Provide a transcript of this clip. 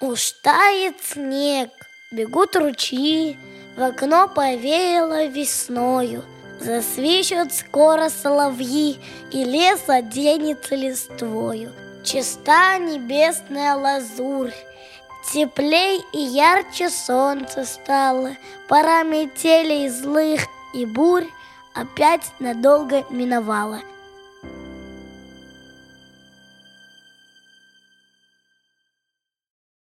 Уж тает снег, бегут ручьи, В окно повеяло весною, Засвищут скоро соловьи, И лес оденется листвою. Чиста небесная лазурь, Теплей и ярче солнце стало, Пора метелей злых и бурь Опять надолго миновала —